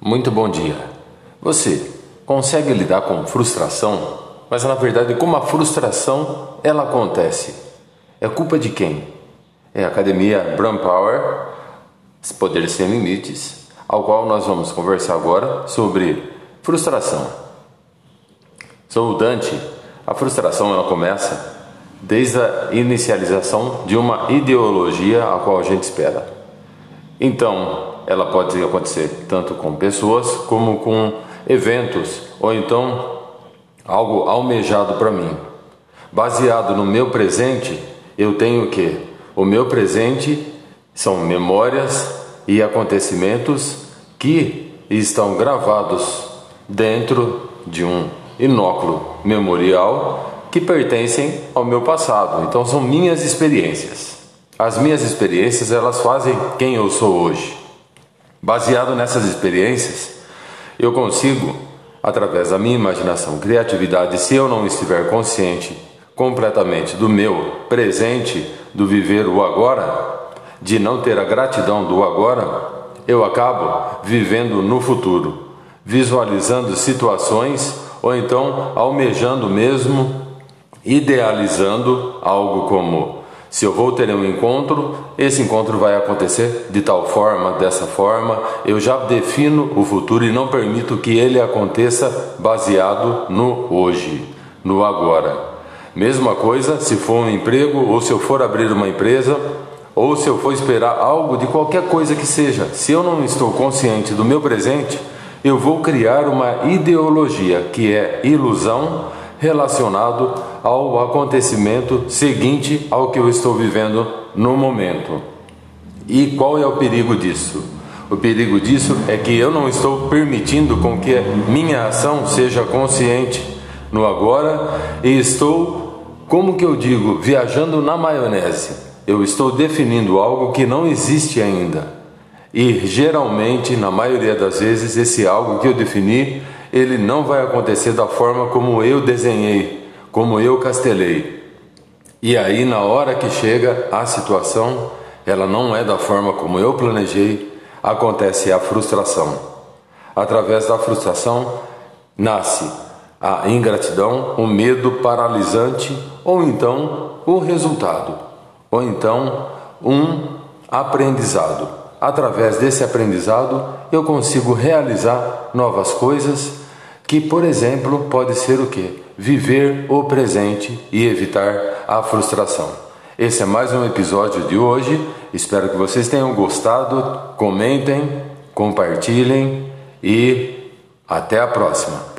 Muito bom dia. Você consegue lidar com frustração? Mas na verdade, como a frustração ela acontece? É culpa de quem? É a academia Brain Power, Poder Sem Limites, ao qual nós vamos conversar agora sobre frustração. Sou o Dante. A frustração ela começa desde a inicialização de uma ideologia a qual a gente espera. Então, ela pode acontecer tanto com pessoas como com eventos, ou então algo almejado para mim. Baseado no meu presente, eu tenho o que? O meu presente são memórias e acontecimentos que estão gravados dentro de um inóculo memorial que pertencem ao meu passado. Então são minhas experiências. As minhas experiências, elas fazem quem eu sou hoje. Baseado nessas experiências, eu consigo, através da minha imaginação, criatividade, se eu não estiver consciente completamente do meu presente, do viver o agora, de não ter a gratidão do agora, eu acabo vivendo no futuro, visualizando situações ou então almejando mesmo, idealizando algo como se eu vou ter um encontro, esse encontro vai acontecer de tal forma, dessa forma. Eu já defino o futuro e não permito que ele aconteça baseado no hoje, no agora. Mesma coisa se for um emprego ou se eu for abrir uma empresa ou se eu for esperar algo de qualquer coisa que seja. Se eu não estou consciente do meu presente, eu vou criar uma ideologia que é ilusão relacionado ao acontecimento seguinte ao que eu estou vivendo no momento. E qual é o perigo disso? O perigo disso é que eu não estou permitindo com que minha ação seja consciente no agora e estou, como que eu digo, viajando na maionese. Eu estou definindo algo que não existe ainda. E geralmente, na maioria das vezes, esse algo que eu defini ele não vai acontecer da forma como eu desenhei, como eu castelei. E aí, na hora que chega a situação, ela não é da forma como eu planejei, acontece a frustração. Através da frustração nasce a ingratidão, o medo paralisante, ou então o resultado, ou então um aprendizado através desse aprendizado, eu consigo realizar novas coisas que, por exemplo, pode ser o que? Viver o presente e evitar a frustração. Esse é mais um episódio de hoje. Espero que vocês tenham gostado. Comentem, compartilhem e até a próxima.